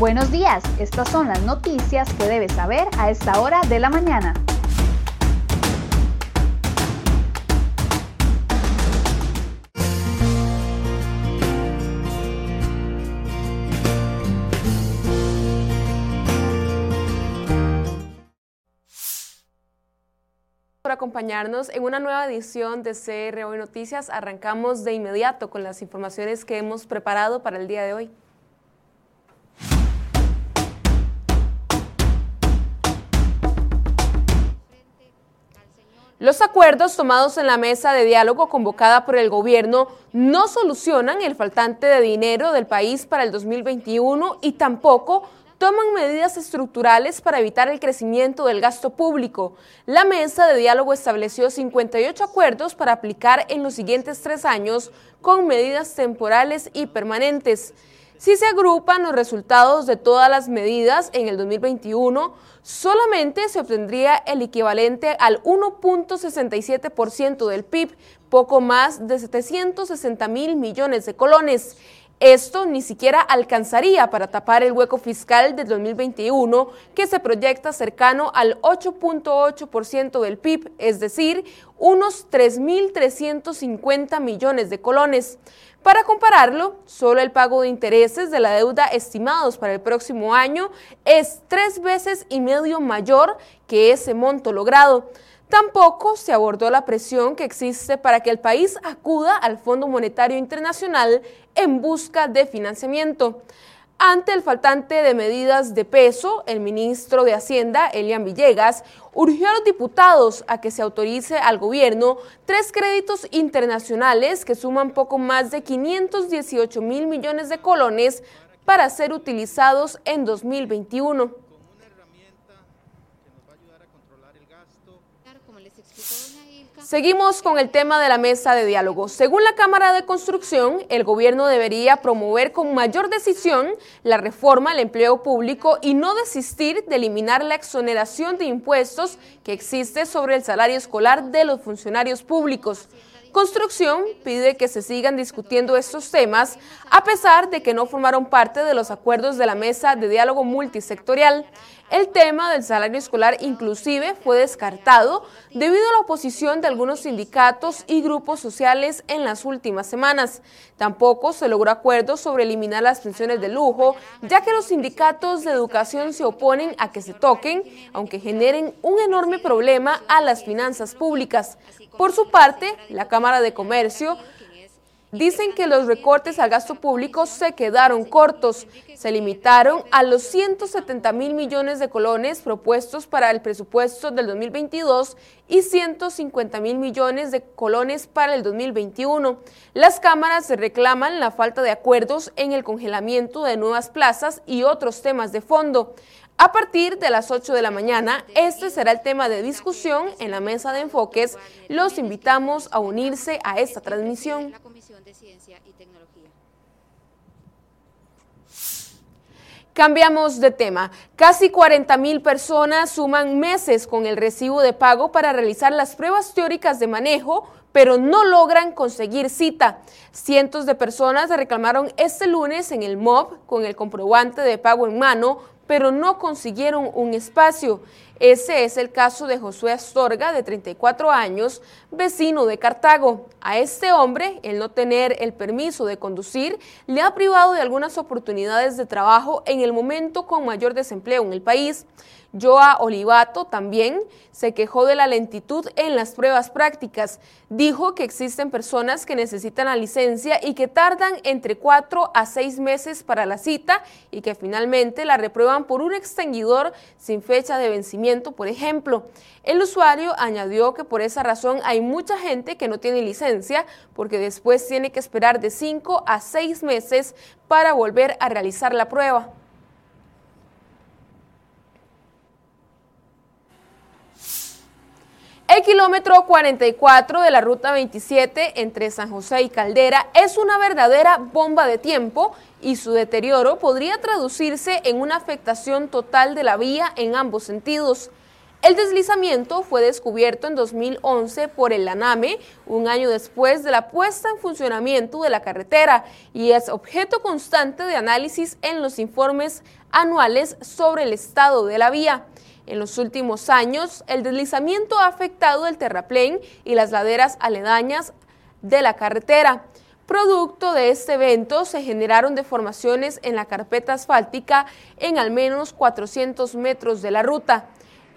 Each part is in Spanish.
Buenos días, estas son las noticias que debes saber a esta hora de la mañana. por acompañarnos en una nueva edición de CR Hoy Noticias. Arrancamos de inmediato con las informaciones que hemos preparado para el día de hoy. Los acuerdos tomados en la mesa de diálogo convocada por el gobierno no solucionan el faltante de dinero del país para el 2021 y tampoco toman medidas estructurales para evitar el crecimiento del gasto público. La mesa de diálogo estableció 58 acuerdos para aplicar en los siguientes tres años con medidas temporales y permanentes. Si se agrupan los resultados de todas las medidas en el 2021, solamente se obtendría el equivalente al 1.67% del PIB, poco más de 760 mil millones de colones. Esto ni siquiera alcanzaría para tapar el hueco fiscal del 2021, que se proyecta cercano al 8.8% del PIB, es decir, unos 3.350 millones de colones. Para compararlo, solo el pago de intereses de la deuda estimados para el próximo año es tres veces y medio mayor que ese monto logrado. Tampoco se abordó la presión que existe para que el país acuda al Fondo Monetario Internacional en busca de financiamiento. Ante el faltante de medidas de peso, el ministro de Hacienda, Elian Villegas, urgió a los diputados a que se autorice al gobierno tres créditos internacionales que suman poco más de 518 mil millones de colones para ser utilizados en 2021. Seguimos con el tema de la mesa de diálogo. Según la Cámara de Construcción, el gobierno debería promover con mayor decisión la reforma al empleo público y no desistir de eliminar la exoneración de impuestos que existe sobre el salario escolar de los funcionarios públicos. Construcción pide que se sigan discutiendo estos temas a pesar de que no formaron parte de los acuerdos de la mesa de diálogo multisectorial. El tema del salario escolar inclusive fue descartado debido a la oposición de algunos sindicatos y grupos sociales en las últimas semanas. Tampoco se logró acuerdo sobre eliminar las pensiones de lujo, ya que los sindicatos de educación se oponen a que se toquen, aunque generen un enorme problema a las finanzas públicas. Por su parte, la Cámara de Comercio Dicen que los recortes al gasto público se quedaron cortos. Se limitaron a los 170 mil millones de colones propuestos para el presupuesto del 2022 y 150 mil millones de colones para el 2021. Las cámaras reclaman la falta de acuerdos en el congelamiento de nuevas plazas y otros temas de fondo. A partir de las 8 de la mañana, este será el tema de discusión en la mesa de enfoques. Los invitamos a unirse a esta transmisión. Cambiamos de tema. Casi 40 mil personas suman meses con el recibo de pago para realizar las pruebas teóricas de manejo, pero no logran conseguir cita. Cientos de personas reclamaron este lunes en el MOB con el comprobante de pago en mano pero no consiguieron un espacio. Ese es el caso de Josué Astorga, de 34 años, vecino de Cartago. A este hombre, el no tener el permiso de conducir, le ha privado de algunas oportunidades de trabajo en el momento con mayor desempleo en el país. Joa Olivato también se quejó de la lentitud en las pruebas prácticas. Dijo que existen personas que necesitan la licencia y que tardan entre cuatro a seis meses para la cita y que finalmente la reprueban por un extinguidor sin fecha de vencimiento, por ejemplo. El usuario añadió que por esa razón hay mucha gente que no tiene licencia porque después tiene que esperar de cinco a seis meses para volver a realizar la prueba. El kilómetro 44 de la ruta 27 entre San José y Caldera es una verdadera bomba de tiempo y su deterioro podría traducirse en una afectación total de la vía en ambos sentidos. El deslizamiento fue descubierto en 2011 por el ANAME, un año después de la puesta en funcionamiento de la carretera, y es objeto constante de análisis en los informes anuales sobre el estado de la vía. En los últimos años, el deslizamiento ha afectado el terraplén y las laderas aledañas de la carretera. Producto de este evento se generaron deformaciones en la carpeta asfáltica en al menos 400 metros de la ruta.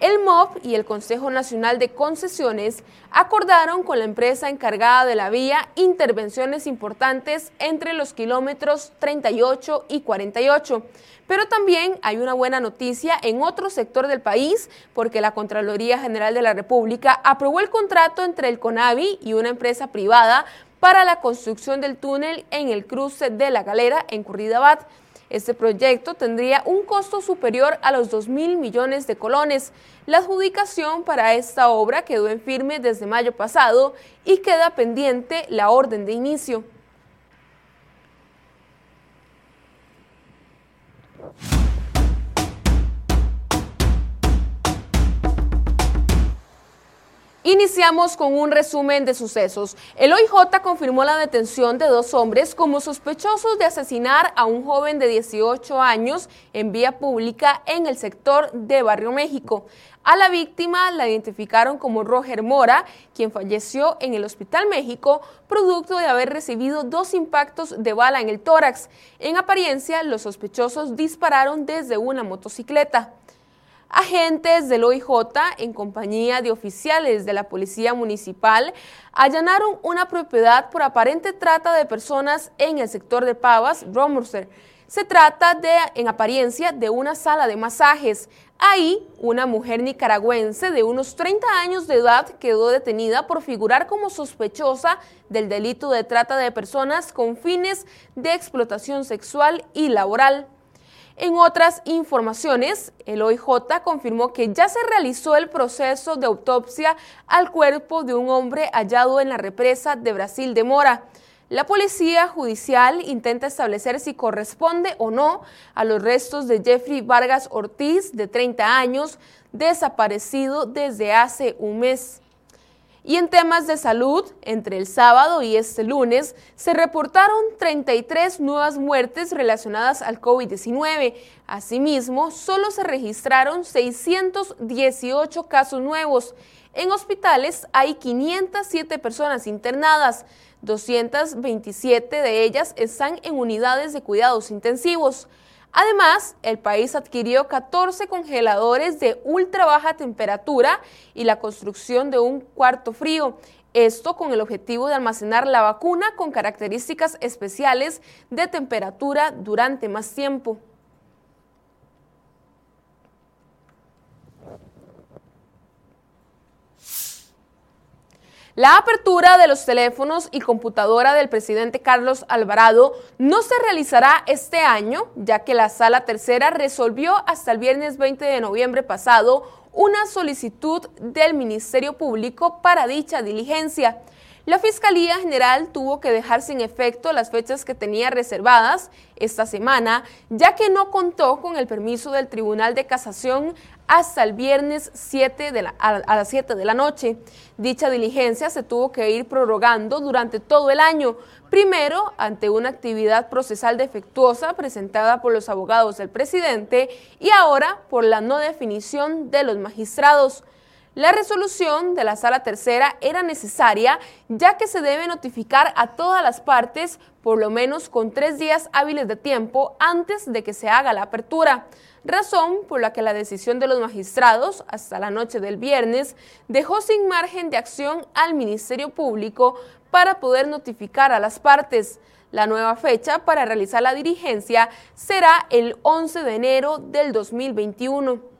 El MOB y el Consejo Nacional de Concesiones acordaron con la empresa encargada de la vía intervenciones importantes entre los kilómetros 38 y 48. Pero también hay una buena noticia en otro sector del país porque la Contraloría General de la República aprobó el contrato entre el CONAVI y una empresa privada para la construcción del túnel en el cruce de la galera en Curridabat. Este proyecto tendría un costo superior a los 2 mil millones de colones. La adjudicación para esta obra quedó en firme desde mayo pasado y queda pendiente la orden de inicio. Iniciamos con un resumen de sucesos. El OIJ confirmó la detención de dos hombres como sospechosos de asesinar a un joven de 18 años en vía pública en el sector de Barrio México. A la víctima la identificaron como Roger Mora, quien falleció en el Hospital México producto de haber recibido dos impactos de bala en el tórax. En apariencia, los sospechosos dispararon desde una motocicleta. Agentes del OIJ, en compañía de oficiales de la Policía Municipal, allanaron una propiedad por aparente trata de personas en el sector de Pavas, Romurser. Se trata de, en apariencia, de una sala de masajes. Ahí, una mujer nicaragüense de unos 30 años de edad quedó detenida por figurar como sospechosa del delito de trata de personas con fines de explotación sexual y laboral. En otras informaciones, el OIJ confirmó que ya se realizó el proceso de autopsia al cuerpo de un hombre hallado en la represa de Brasil de Mora. La policía judicial intenta establecer si corresponde o no a los restos de Jeffrey Vargas Ortiz, de 30 años, desaparecido desde hace un mes. Y en temas de salud, entre el sábado y este lunes, se reportaron 33 nuevas muertes relacionadas al COVID-19. Asimismo, solo se registraron 618 casos nuevos. En hospitales hay 507 personas internadas, 227 de ellas están en unidades de cuidados intensivos. Además, el país adquirió 14 congeladores de ultra baja temperatura y la construcción de un cuarto frío. Esto con el objetivo de almacenar la vacuna con características especiales de temperatura durante más tiempo. La apertura de los teléfonos y computadora del presidente Carlos Alvarado no se realizará este año, ya que la Sala Tercera resolvió hasta el viernes 20 de noviembre pasado una solicitud del Ministerio Público para dicha diligencia. La Fiscalía General tuvo que dejar sin efecto las fechas que tenía reservadas esta semana, ya que no contó con el permiso del Tribunal de Casación hasta el viernes 7 de a, las 7 de la noche. Dicha diligencia se tuvo que ir prorrogando durante todo el año, primero ante una actividad procesal defectuosa presentada por los abogados del presidente y ahora por la no definición de los magistrados. La resolución de la Sala Tercera era necesaria ya que se debe notificar a todas las partes por lo menos con tres días hábiles de tiempo antes de que se haga la apertura, razón por la que la decisión de los magistrados hasta la noche del viernes dejó sin margen de acción al Ministerio Público para poder notificar a las partes. La nueva fecha para realizar la dirigencia será el 11 de enero del 2021.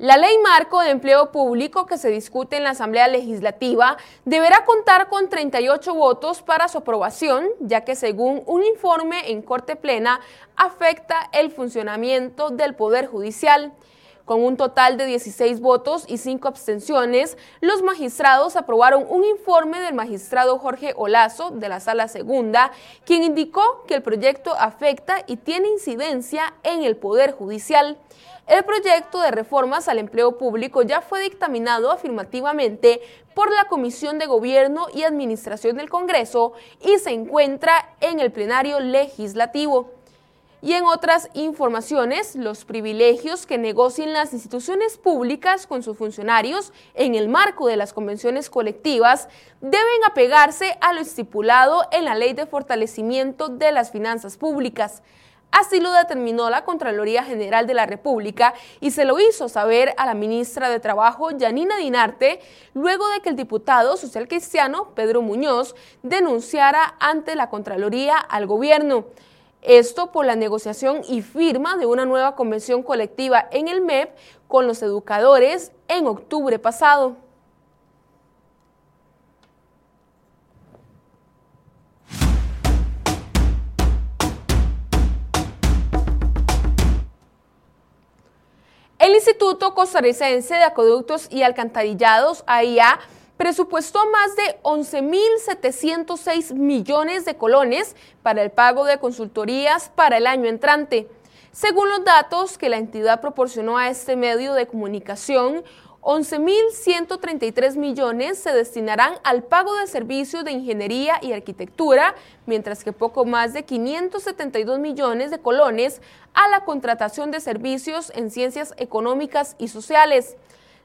La ley marco de empleo público que se discute en la Asamblea Legislativa deberá contar con 38 votos para su aprobación, ya que según un informe en Corte Plena afecta el funcionamiento del Poder Judicial. Con un total de 16 votos y 5 abstenciones, los magistrados aprobaron un informe del magistrado Jorge Olazo de la Sala Segunda, quien indicó que el proyecto afecta y tiene incidencia en el Poder Judicial. El proyecto de reformas al empleo público ya fue dictaminado afirmativamente por la Comisión de Gobierno y Administración del Congreso y se encuentra en el plenario legislativo. Y en otras informaciones, los privilegios que negocien las instituciones públicas con sus funcionarios en el marco de las convenciones colectivas deben apegarse a lo estipulado en la Ley de Fortalecimiento de las Finanzas Públicas. Así lo determinó la Contraloría General de la República y se lo hizo saber a la ministra de Trabajo, Yanina Dinarte, luego de que el diputado social cristiano, Pedro Muñoz, denunciara ante la Contraloría al gobierno. Esto por la negociación y firma de una nueva convención colectiva en el MEP con los educadores en octubre pasado. El Instituto Costarricense de Acueductos y Alcantarillados, AIA, presupuestó más de 11.706 millones de colones para el pago de consultorías para el año entrante. Según los datos que la entidad proporcionó a este medio de comunicación, 11.133 millones se destinarán al pago de servicios de ingeniería y arquitectura, mientras que poco más de 572 millones de colones a la contratación de servicios en ciencias económicas y sociales.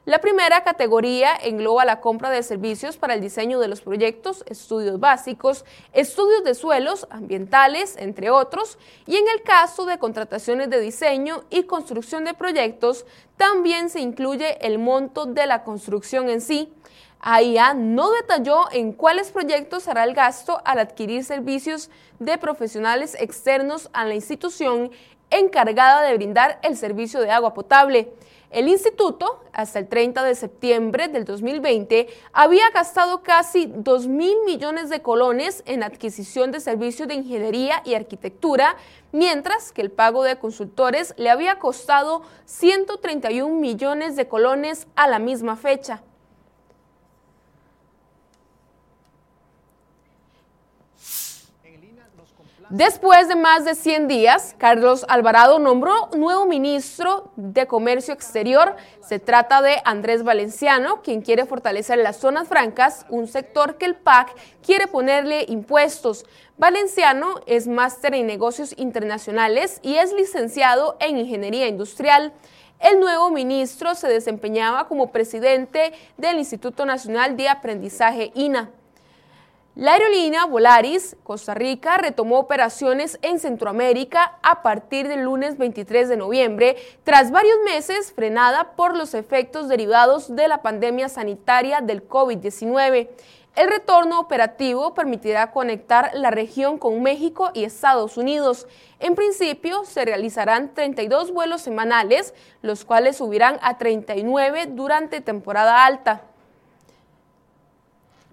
La primera categoría engloba la compra de servicios para el diseño de los proyectos, estudios básicos, estudios de suelos, ambientales, entre otros, y en el caso de contrataciones de diseño y construcción de proyectos, también se incluye el monto de la construcción en sí. AIA no detalló en cuáles proyectos hará el gasto al adquirir servicios de profesionales externos a la institución encargada de brindar el servicio de agua potable. El instituto, hasta el 30 de septiembre del 2020, había gastado casi 2 mil millones de colones en adquisición de servicios de ingeniería y arquitectura, mientras que el pago de consultores le había costado 131 millones de colones a la misma fecha. Después de más de 100 días, Carlos Alvarado nombró nuevo ministro de Comercio Exterior. Se trata de Andrés Valenciano, quien quiere fortalecer las zonas francas, un sector que el PAC quiere ponerle impuestos. Valenciano es máster en negocios internacionales y es licenciado en ingeniería industrial. El nuevo ministro se desempeñaba como presidente del Instituto Nacional de Aprendizaje INA. La aerolínea Volaris Costa Rica retomó operaciones en Centroamérica a partir del lunes 23 de noviembre, tras varios meses frenada por los efectos derivados de la pandemia sanitaria del COVID-19. El retorno operativo permitirá conectar la región con México y Estados Unidos. En principio, se realizarán 32 vuelos semanales, los cuales subirán a 39 durante temporada alta.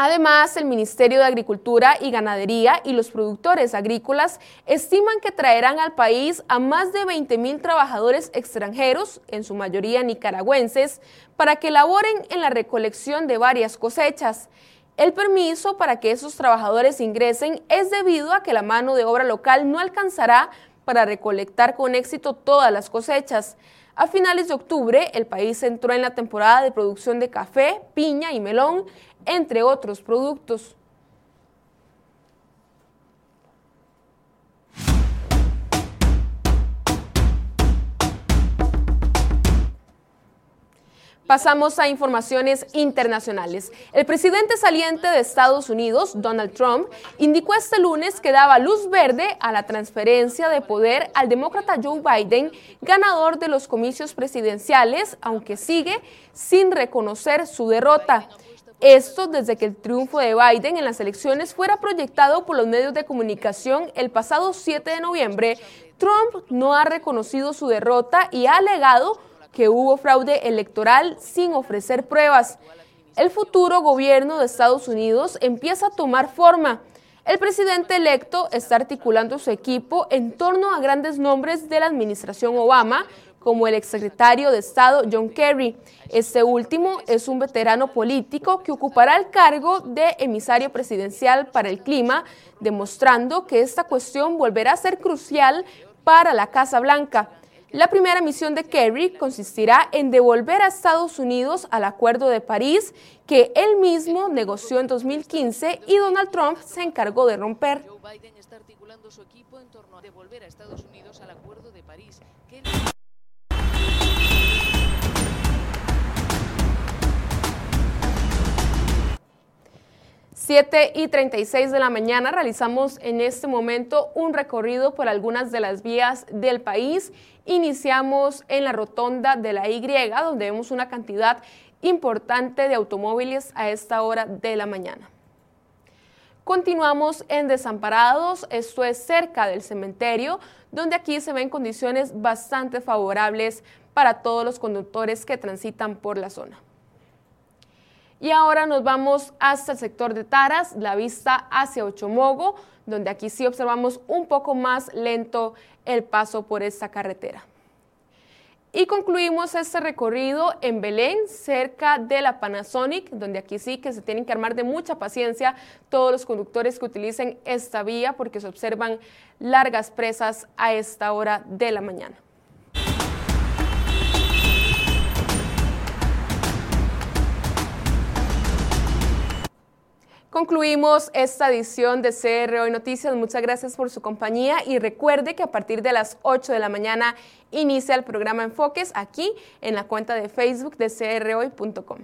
Además, el Ministerio de Agricultura y Ganadería y los productores agrícolas estiman que traerán al país a más de 20 mil trabajadores extranjeros, en su mayoría nicaragüenses, para que laboren en la recolección de varias cosechas. El permiso para que esos trabajadores ingresen es debido a que la mano de obra local no alcanzará para recolectar con éxito todas las cosechas. A finales de octubre, el país entró en la temporada de producción de café, piña y melón, entre otros productos. Pasamos a informaciones internacionales. El presidente saliente de Estados Unidos, Donald Trump, indicó este lunes que daba luz verde a la transferencia de poder al demócrata Joe Biden, ganador de los comicios presidenciales, aunque sigue sin reconocer su derrota. Esto desde que el triunfo de Biden en las elecciones fuera proyectado por los medios de comunicación el pasado 7 de noviembre, Trump no ha reconocido su derrota y ha alegado que hubo fraude electoral sin ofrecer pruebas. El futuro gobierno de Estados Unidos empieza a tomar forma. El presidente electo está articulando su equipo en torno a grandes nombres de la administración Obama, como el exsecretario de Estado John Kerry. Este último es un veterano político que ocupará el cargo de emisario presidencial para el clima, demostrando que esta cuestión volverá a ser crucial para la Casa Blanca. La primera misión de Kerry consistirá en devolver a Estados Unidos al Acuerdo de París que él mismo negoció en 2015 y Donald Trump se encargó de romper. 7 y 36 de la mañana realizamos en este momento un recorrido por algunas de las vías del país. Iniciamos en la rotonda de la Y, donde vemos una cantidad importante de automóviles a esta hora de la mañana. Continuamos en Desamparados, esto es cerca del cementerio, donde aquí se ven condiciones bastante favorables para todos los conductores que transitan por la zona. Y ahora nos vamos hasta el sector de Taras, la vista hacia Ochomogo, donde aquí sí observamos un poco más lento el paso por esta carretera. Y concluimos este recorrido en Belén, cerca de la Panasonic, donde aquí sí que se tienen que armar de mucha paciencia todos los conductores que utilicen esta vía porque se observan largas presas a esta hora de la mañana. Concluimos esta edición de CR Hoy Noticias. Muchas gracias por su compañía y recuerde que a partir de las 8 de la mañana inicia el programa Enfoques aquí en la cuenta de Facebook de crhoy.com.